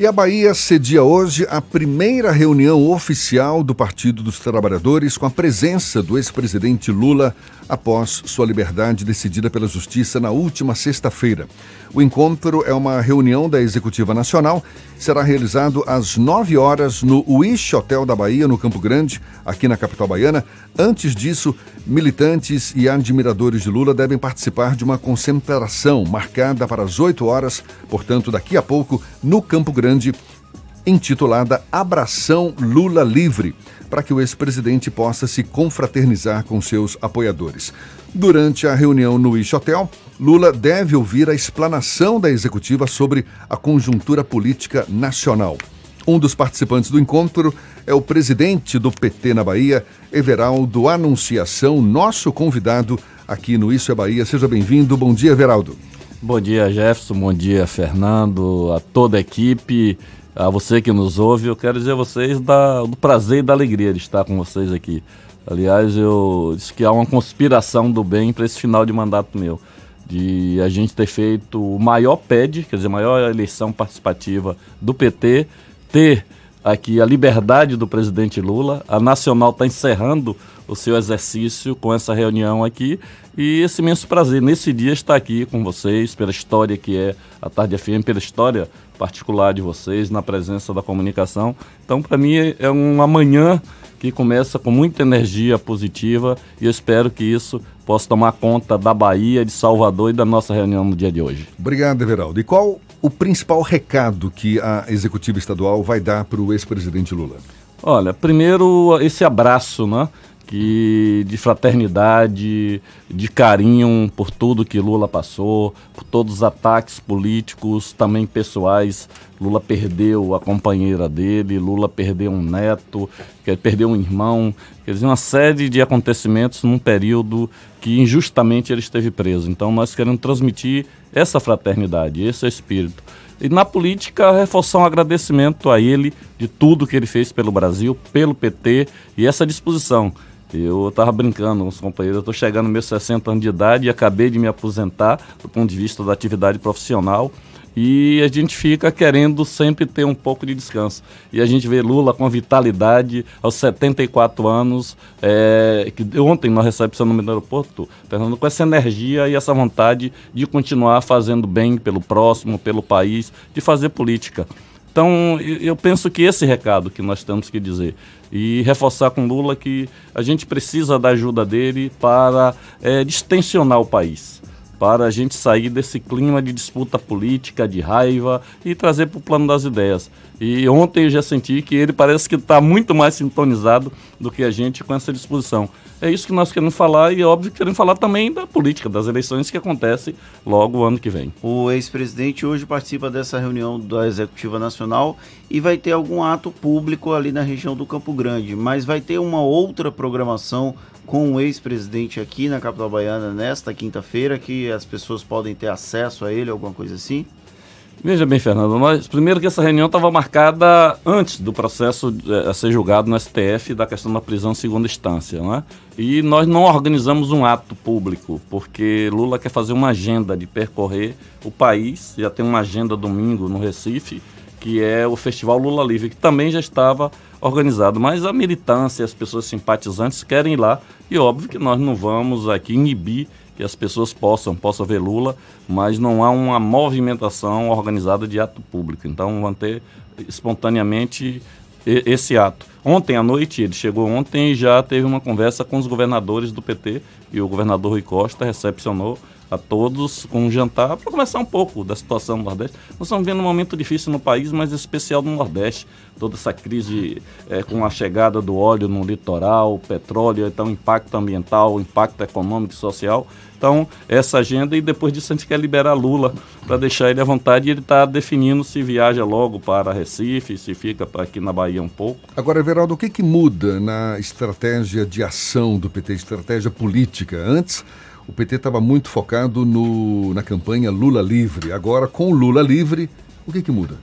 E a Bahia cedia hoje a primeira reunião oficial do Partido dos Trabalhadores com a presença do ex-presidente Lula após sua liberdade decidida pela Justiça na última sexta-feira. O encontro é uma reunião da Executiva Nacional, será realizado às 9 horas no Wish Hotel da Bahia, no Campo Grande, aqui na capital baiana. Antes disso, militantes e admiradores de Lula devem participar de uma concentração marcada para as 8 horas, portanto, daqui a pouco, no Campo Grande, intitulada Abração Lula Livre, para que o ex-presidente possa se confraternizar com seus apoiadores. Durante a reunião no Wish Hotel, Lula deve ouvir a explanação da executiva sobre a conjuntura política nacional. Um dos participantes do encontro é o presidente do PT na Bahia, Everaldo Anunciação, nosso convidado aqui no Isso é Bahia. Seja bem-vindo. Bom dia, Everaldo. Bom dia, Jefferson. Bom dia, Fernando, a toda a equipe, a você que nos ouve. Eu quero dizer a vocês da, do prazer e da alegria de estar com vocês aqui. Aliás, eu disse que há uma conspiração do bem para esse final de mandato meu. De a gente ter feito o maior PED, quer dizer, a maior eleição participativa do PT, ter aqui a liberdade do presidente Lula. A Nacional está encerrando o seu exercício com essa reunião aqui e esse imenso prazer nesse dia estar aqui com vocês, pela história que é a Tarde FM, pela história particular de vocês, na presença da comunicação. Então, para mim, é uma manhã que começa com muita energia positiva e eu espero que isso possa tomar conta da Bahia, de Salvador e da nossa reunião no dia de hoje. Obrigado, Everaldo. E qual o principal recado que a executiva estadual vai dar para o ex-presidente Lula? Olha, primeiro esse abraço, né? que de fraternidade, de carinho por tudo que Lula passou, por todos os ataques políticos, também pessoais. Lula perdeu a companheira dele, Lula perdeu um neto, perdeu um irmão, quer dizer, uma série de acontecimentos num período que injustamente ele esteve preso. Então nós queremos transmitir essa fraternidade, esse espírito. E na política, reforçar um agradecimento a ele de tudo que ele fez pelo Brasil, pelo PT e essa disposição eu estava brincando com os companheiros, eu estou chegando meus 60 anos de idade e acabei de me aposentar do ponto de vista da atividade profissional. E a gente fica querendo sempre ter um pouco de descanso. E a gente vê Lula com vitalidade aos 74 anos, é, que ontem na recepção no aeroporto, Fernando, com essa energia e essa vontade de continuar fazendo bem pelo próximo, pelo país, de fazer política. Então, eu penso que esse recado que nós temos que dizer e reforçar com Lula que a gente precisa da ajuda dele para é, distensionar o país, para a gente sair desse clima de disputa política, de raiva e trazer para o plano das ideias. E ontem eu já senti que ele parece que está muito mais sintonizado do que a gente com essa disposição. É isso que nós queremos falar e, é óbvio, queremos falar também da política, das eleições que acontecem logo o ano que vem. O ex-presidente hoje participa dessa reunião da Executiva Nacional e vai ter algum ato público ali na região do Campo Grande, mas vai ter uma outra programação com o ex-presidente aqui na capital baiana nesta quinta-feira que as pessoas podem ter acesso a ele, alguma coisa assim? Veja bem, Fernando, nós, primeiro que essa reunião estava marcada antes do processo é, a ser julgado no STF da questão da prisão em segunda instância, né? E nós não organizamos um ato público, porque Lula quer fazer uma agenda de percorrer o país, já tem uma agenda domingo no Recife, que é o Festival Lula Livre, que também já estava organizado, mas a militância, as pessoas simpatizantes querem ir lá, e óbvio que nós não vamos aqui inibir que as pessoas possam, possam ver Lula, mas não há uma movimentação organizada de ato público. Então vão ter espontaneamente esse ato. Ontem à noite, ele chegou ontem e já teve uma conversa com os governadores do PT e o governador Rui Costa recepcionou a todos com um jantar para conversar um pouco da situação no Nordeste. Nós estamos vendo um momento difícil no país, mas especial no Nordeste. Toda essa crise é, com a chegada do óleo no litoral, petróleo, então impacto ambiental, impacto econômico e social. Então, essa agenda, e depois disso a gente quer liberar Lula para deixar ele à vontade e ele está definindo se viaja logo para Recife, se fica aqui na Bahia um pouco. Agora, Everaldo, o que, que muda na estratégia de ação do PT, estratégia política? Antes o PT estava muito focado no, na campanha Lula livre. Agora, com Lula livre, o que, que muda?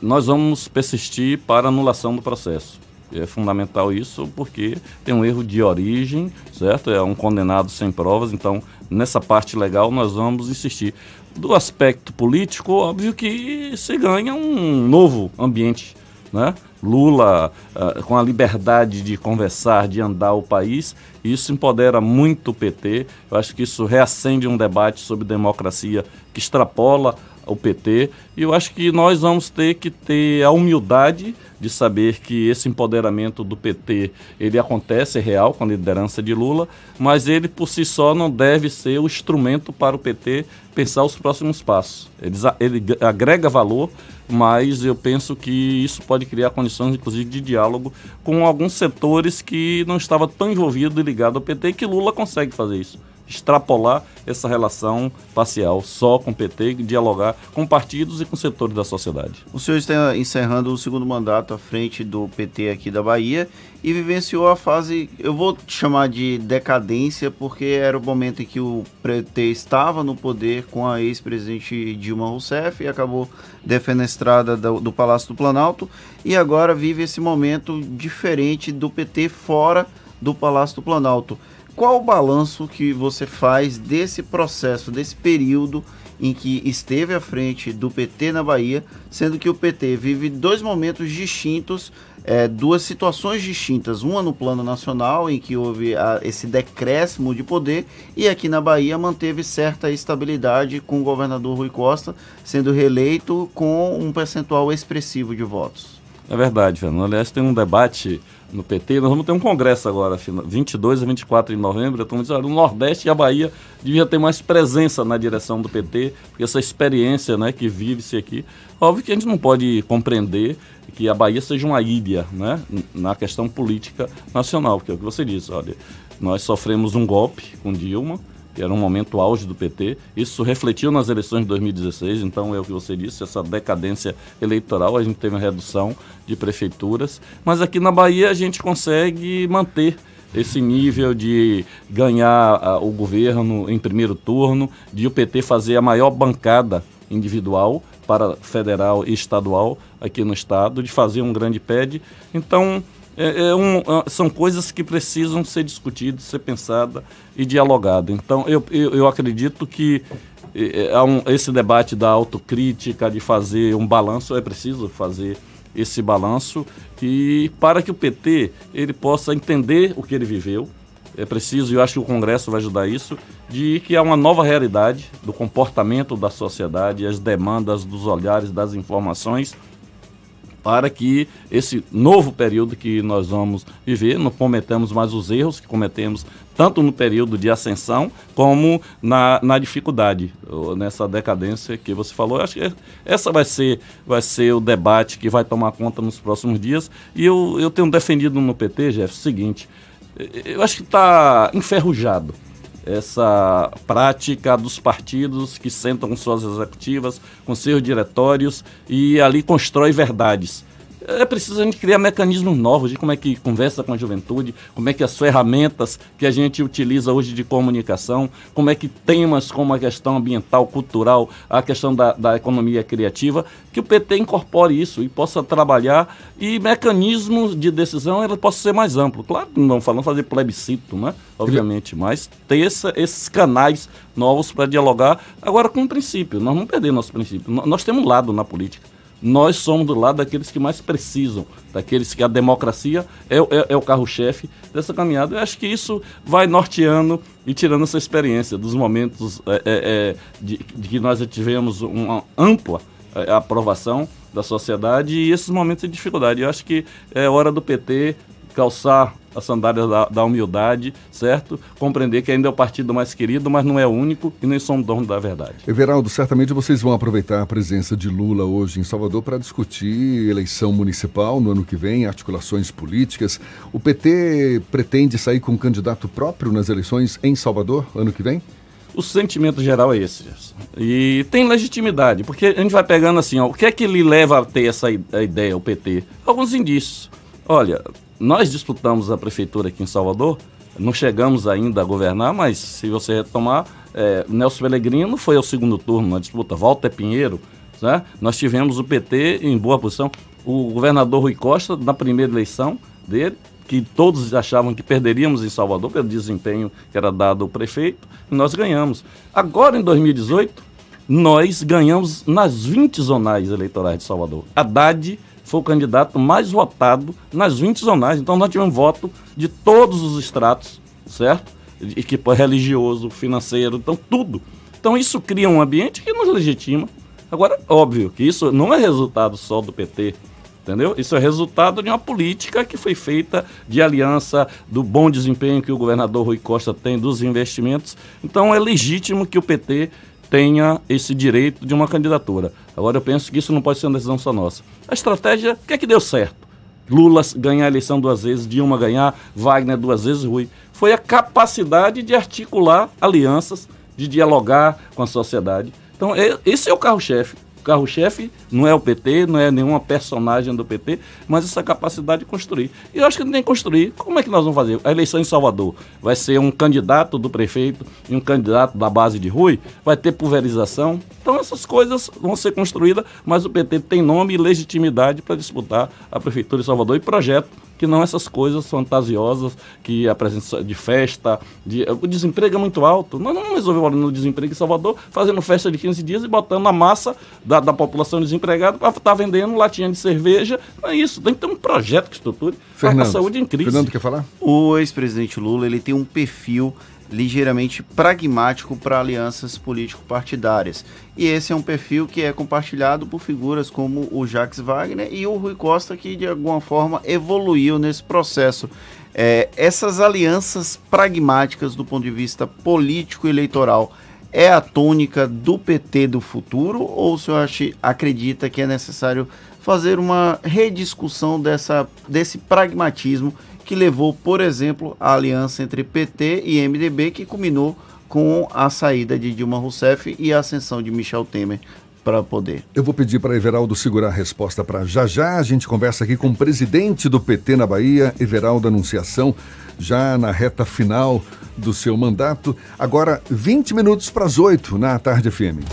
nós vamos persistir para anulação do processo. É fundamental isso porque tem um erro de origem, certo? É um condenado sem provas, então nessa parte legal nós vamos insistir. Do aspecto político, óbvio que se ganha um novo ambiente, né? Lula, uh, com a liberdade de conversar, de andar o país, isso empodera muito o PT. Eu acho que isso reacende um debate sobre democracia que extrapola o PT. E eu acho que nós vamos ter que ter a humildade de saber que esse empoderamento do PT ele acontece é real com a liderança de Lula, mas ele por si só não deve ser o instrumento para o PT pensar os próximos passos. Ele, ele agrega valor, mas eu penso que isso pode criar condições, inclusive, de diálogo com alguns setores que não estavam tão envolvidos e ligados ao PT que Lula consegue fazer isso extrapolar essa relação parcial só com o PT dialogar com partidos e com setores da sociedade. O senhor está encerrando o segundo mandato à frente do PT aqui da Bahia e vivenciou a fase, eu vou chamar de decadência, porque era o momento em que o PT estava no poder com a ex-presidente Dilma Rousseff e acabou defenestrada do, do Palácio do Planalto e agora vive esse momento diferente do PT fora do Palácio do Planalto. Qual o balanço que você faz desse processo, desse período em que esteve à frente do PT na Bahia, sendo que o PT vive dois momentos distintos, é, duas situações distintas, uma no plano nacional, em que houve a, esse decréscimo de poder, e aqui na Bahia manteve certa estabilidade com o governador Rui Costa sendo reeleito com um percentual expressivo de votos. É verdade, Fernando. Aliás, tem um debate no PT. Nós vamos ter um congresso agora, 22 a 24 de novembro. Estamos dizendo, o Nordeste e a Bahia devia ter mais presença na direção do PT, porque essa experiência né, que vive-se aqui. Óbvio que a gente não pode compreender que a Bahia seja uma ilha né, na questão política nacional, porque é o que você disse, olha, nós sofremos um golpe com Dilma, que era um momento auge do PT. Isso refletiu nas eleições de 2016, então é o que você disse, essa decadência eleitoral, a gente teve uma redução de prefeituras, mas aqui na Bahia a gente consegue manter esse nível de ganhar uh, o governo em primeiro turno, de o PT fazer a maior bancada individual para federal e estadual aqui no estado, de fazer um grande PED. Então, é, é um, é, são coisas que precisam ser discutidas, ser pensadas e dialogadas. Então, eu, eu, eu acredito que é, é esse debate da autocrítica, de fazer um balanço, é preciso fazer esse balanço e para que o PT ele possa entender o que ele viveu, é preciso, e eu acho que o Congresso vai ajudar isso, de que há uma nova realidade do comportamento da sociedade, as demandas dos olhares, das informações para que esse novo período que nós vamos viver não cometamos mais os erros que cometemos tanto no período de ascensão como na, na dificuldade, nessa decadência que você falou. Eu acho que essa vai ser, vai ser o debate que vai tomar conta nos próximos dias. E eu, eu tenho defendido no PT, Jeff, o seguinte: eu acho que está enferrujado essa prática dos partidos que sentam suas executivas, com seus diretórios e ali constrói verdades é preciso a gente criar mecanismos novos de como é que conversa com a juventude, como é que as ferramentas que a gente utiliza hoje de comunicação, como é que temas como a questão ambiental, cultural, a questão da, da economia criativa, que o PT incorpore isso e possa trabalhar e mecanismos de decisão ele possa ser mais amplo. Claro que não falando fazer plebiscito, né? Obviamente, mas ter essa, esses canais novos para dialogar. Agora, com o princípio, nós não perdemos nosso princípio. Nós temos um lado na política nós somos do lado daqueles que mais precisam, daqueles que a democracia é, é, é o carro-chefe dessa caminhada. Eu acho que isso vai norteando e tirando essa experiência dos momentos é, é, é de, de, que nós tivemos uma ampla é, aprovação da sociedade e esses momentos de dificuldade. Eu acho que é hora do PT calçar a sandália da, da, humildade, certo? Compreender que ainda é o partido mais querido, mas não é o único e nem somos dono da verdade. Everaldo, certamente vocês vão aproveitar a presença de Lula hoje em Salvador para discutir eleição municipal no ano que vem, articulações políticas. O PT pretende sair com um candidato próprio nas eleições em Salvador ano que vem? O sentimento geral é esse. E tem legitimidade, porque a gente vai pegando assim, ó, o que é que lhe leva a ter essa ideia, o PT? Alguns indícios. Olha, nós disputamos a prefeitura aqui em Salvador, não chegamos ainda a governar, mas se você retomar, é, Nelson Pellegrino foi ao segundo turno na disputa, Walter Pinheiro, né? nós tivemos o PT em boa posição. O governador Rui Costa, na primeira eleição, dele, que todos achavam que perderíamos em Salvador pelo desempenho que era dado ao prefeito, e nós ganhamos. Agora, em 2018, nós ganhamos nas 20 zonais eleitorais de Salvador. Haddad foi o candidato mais votado nas 20 zonais, então nós tivemos voto de todos os estratos, certo? Equipe religioso, financeiro, então tudo. Então isso cria um ambiente que nos legitima. Agora, óbvio que isso não é resultado só do PT, Entendeu? Isso é resultado de uma política que foi feita de aliança do bom desempenho que o governador Rui Costa tem dos investimentos. Então é legítimo que o PT tenha esse direito de uma candidatura. Agora eu penso que isso não pode ser uma decisão só nossa. A estratégia, o que é que deu certo? Lula ganhar a eleição duas vezes, Dilma ganhar, Wagner duas vezes, Rui. Foi a capacidade de articular alianças, de dialogar com a sociedade. Então, esse é o carro-chefe carro-chefe não é o PT, não é nenhuma personagem do PT, mas essa capacidade de construir. E eu acho que tem que construir. Como é que nós vamos fazer? A eleição em Salvador vai ser um candidato do prefeito e um candidato da base de Rui, vai ter pulverização. Então essas coisas vão ser construídas, mas o PT tem nome e legitimidade para disputar a prefeitura de Salvador e projeto que não essas coisas fantasiosas, que a presença de festa, de, o desemprego é muito alto. Nós não vamos resolver o desemprego em Salvador fazendo festa de 15 dias e botando a massa da, da população desempregada para estar tá vendendo latinha de cerveja. Não é isso, tem que ter um projeto que estruture para a saúde em crise. Fernando quer falar? O ex-presidente Lula ele tem um perfil ligeiramente pragmático para alianças político-partidárias. E esse é um perfil que é compartilhado por figuras como o Jacques Wagner e o Rui Costa, que de alguma forma evoluiu nesse processo. É, essas alianças pragmáticas do ponto de vista político-eleitoral é a tônica do PT do futuro ou o senhor acredita que é necessário fazer uma rediscussão dessa, desse pragmatismo que levou, por exemplo, à aliança entre PT e MDB, que culminou com a saída de Dilma Rousseff e a ascensão de Michel Temer para poder. Eu vou pedir para Everaldo segurar a resposta para já já. A gente conversa aqui com o presidente do PT na Bahia, Everaldo Anunciação, já na reta final do seu mandato. Agora, 20 minutos para as 8 na Tarde FM.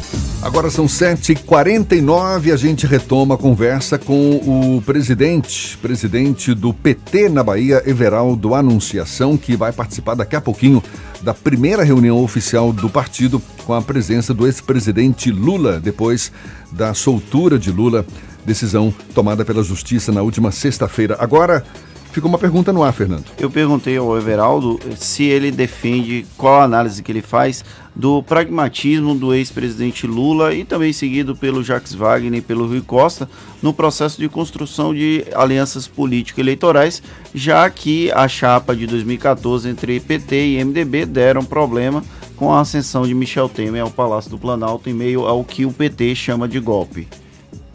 Agora são 7h49 a gente retoma a conversa com o presidente, presidente do PT na Bahia, Everaldo Anunciação, que vai participar daqui a pouquinho da primeira reunião oficial do partido com a presença do ex-presidente Lula, depois da soltura de Lula, decisão tomada pela Justiça na última sexta-feira. Agora, Ficou uma pergunta no ar, Fernando. Eu perguntei ao Everaldo se ele defende, qual a análise que ele faz do pragmatismo do ex-presidente Lula e também seguido pelo Jacques Wagner e pelo Rui Costa no processo de construção de alianças político-eleitorais, já que a chapa de 2014 entre PT e MDB deram problema com a ascensão de Michel Temer ao Palácio do Planalto em meio ao que o PT chama de golpe.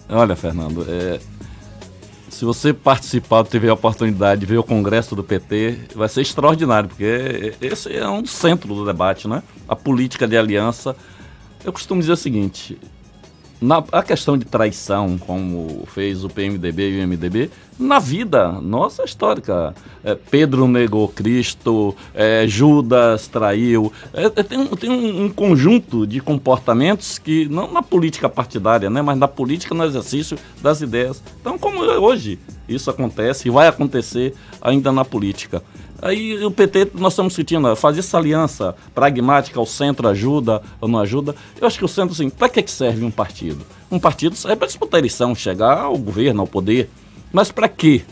Olha, Fernando, é, se você participar, tiver a oportunidade de ver o congresso do PT, vai ser extraordinário, porque esse é um centro do debate, né? A política de aliança. Eu costumo dizer o seguinte: na, a questão de traição, como fez o PMDB e o MDB, na vida nossa histórica. É, Pedro negou Cristo, é, Judas traiu. É, é tem, tem um, um, conjunto de comportamentos que, não na política partidária, né, mas na política, no exercício das ideias. Então, como hoje isso acontece e vai acontecer ainda na política. Aí o PT, nós estamos discutindo, fazer essa aliança pragmática, o centro ajuda ou não ajuda. Eu acho que o centro, assim, para que serve um partido? Um partido serve para disputar eleição, chegar ao governo, ao poder. Mas para quê?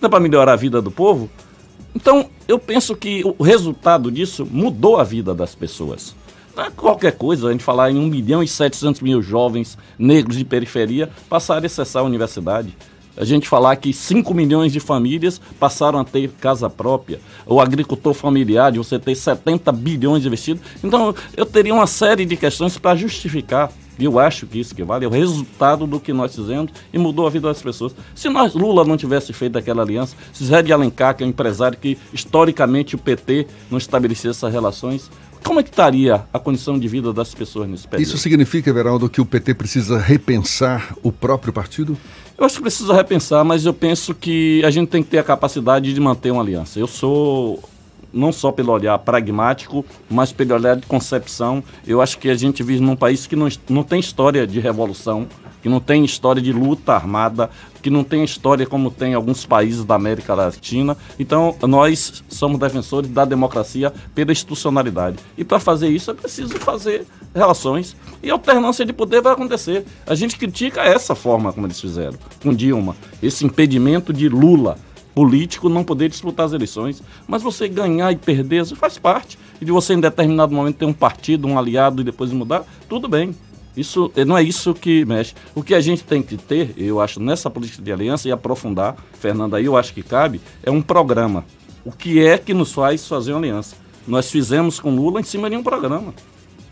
Não é para melhorar a vida do povo? Então, eu penso que o resultado disso mudou a vida das pessoas. Não é qualquer coisa a gente falar em 1 milhão e 700 mil jovens negros de periferia passarem a acessar a universidade a gente falar que 5 milhões de famílias passaram a ter casa própria, o agricultor familiar de você ter 70 bilhões investidos. Então, eu teria uma série de questões para justificar. E eu acho que isso que vale é o resultado do que nós fizemos e mudou a vida das pessoas. Se nós, Lula não tivesse feito aquela aliança, se Zé de Alencar, que é um empresário que historicamente o PT não estabelecesse essas relações, como é que estaria a condição de vida das pessoas nesse período? Isso significa, Everaldo, que o PT precisa repensar o próprio partido? Eu acho que precisa repensar, mas eu penso que a gente tem que ter a capacidade de manter uma aliança. Eu sou não só pelo olhar pragmático, mas pelo olhar de concepção. Eu acho que a gente vive num país que não, não tem história de revolução que não tem história de luta armada, que não tem história como tem alguns países da América Latina. Então, nós somos defensores da democracia pela institucionalidade. E para fazer isso é preciso fazer relações e alternância de poder vai acontecer. A gente critica essa forma como eles fizeram com Dilma, esse impedimento de Lula político não poder disputar as eleições, mas você ganhar e perder, faz parte. E de você em determinado momento ter um partido, um aliado e depois mudar, tudo bem. Isso não é isso que mexe. O que a gente tem que ter, eu acho, nessa política de aliança e aprofundar, Fernando, aí eu acho que cabe, é um programa. O que é que nos faz fazer uma aliança? Nós fizemos com Lula em cima de um programa.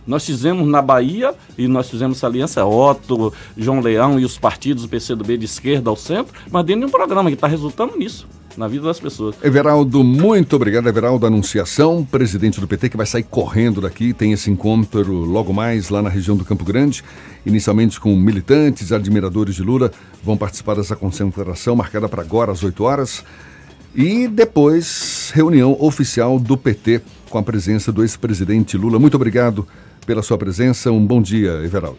Nós fizemos na Bahia e nós fizemos essa aliança Otto, João Leão e os partidos do PCdoB de esquerda ao centro, mas dentro de um programa que está resultando nisso na vida das pessoas. Everaldo, muito obrigado. Everaldo Anunciação, presidente do PT, que vai sair correndo daqui. Tem esse encontro logo mais lá na região do Campo Grande. Inicialmente com militantes, admiradores de Lula, vão participar dessa concentração marcada para agora às 8 horas. E depois, reunião oficial do PT com a presença do ex-presidente Lula. Muito obrigado pela sua presença. Um bom dia, Everaldo.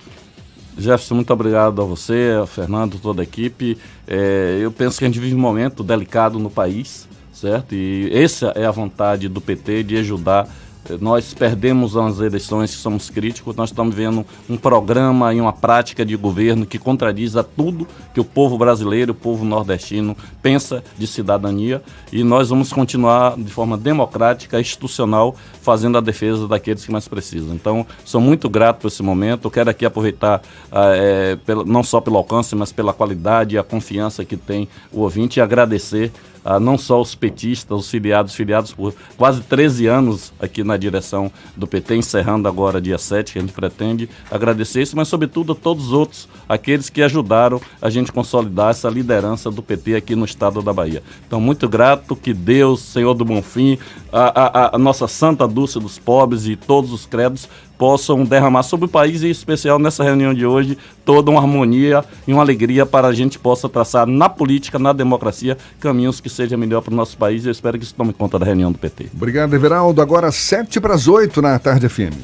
Jefferson, muito obrigado a você, a Fernando, toda a equipe. É, eu penso que a gente vive um momento delicado no país, certo? E essa é a vontade do PT de ajudar nós perdemos as eleições, somos críticos, nós estamos vendo um programa e uma prática de governo que contradiz a tudo que o povo brasileiro, o povo nordestino pensa de cidadania. E nós vamos continuar de forma democrática, institucional, fazendo a defesa daqueles que mais precisam. Então, sou muito grato por esse momento, quero aqui aproveitar é, não só pelo alcance, mas pela qualidade e a confiança que tem o ouvinte e agradecer a não só os petistas, os filiados, filiados por quase 13 anos aqui na direção do PT, encerrando agora dia 7, que a gente pretende agradecer isso, mas sobretudo a todos os outros, aqueles que ajudaram a gente consolidar essa liderança do PT aqui no estado da Bahia. Então, muito grato, que Deus, Senhor do Bonfim, a, a, a nossa Santa Dulce dos Pobres e todos os credos possam derramar sobre o país, e em especial nessa reunião de hoje, toda uma harmonia e uma alegria para a gente possa traçar na política, na democracia, caminhos que sejam melhor para o nosso país. Eu espero que isso tome conta da reunião do PT. Obrigado, Everaldo. Agora 7 para as 8 na tarde FM.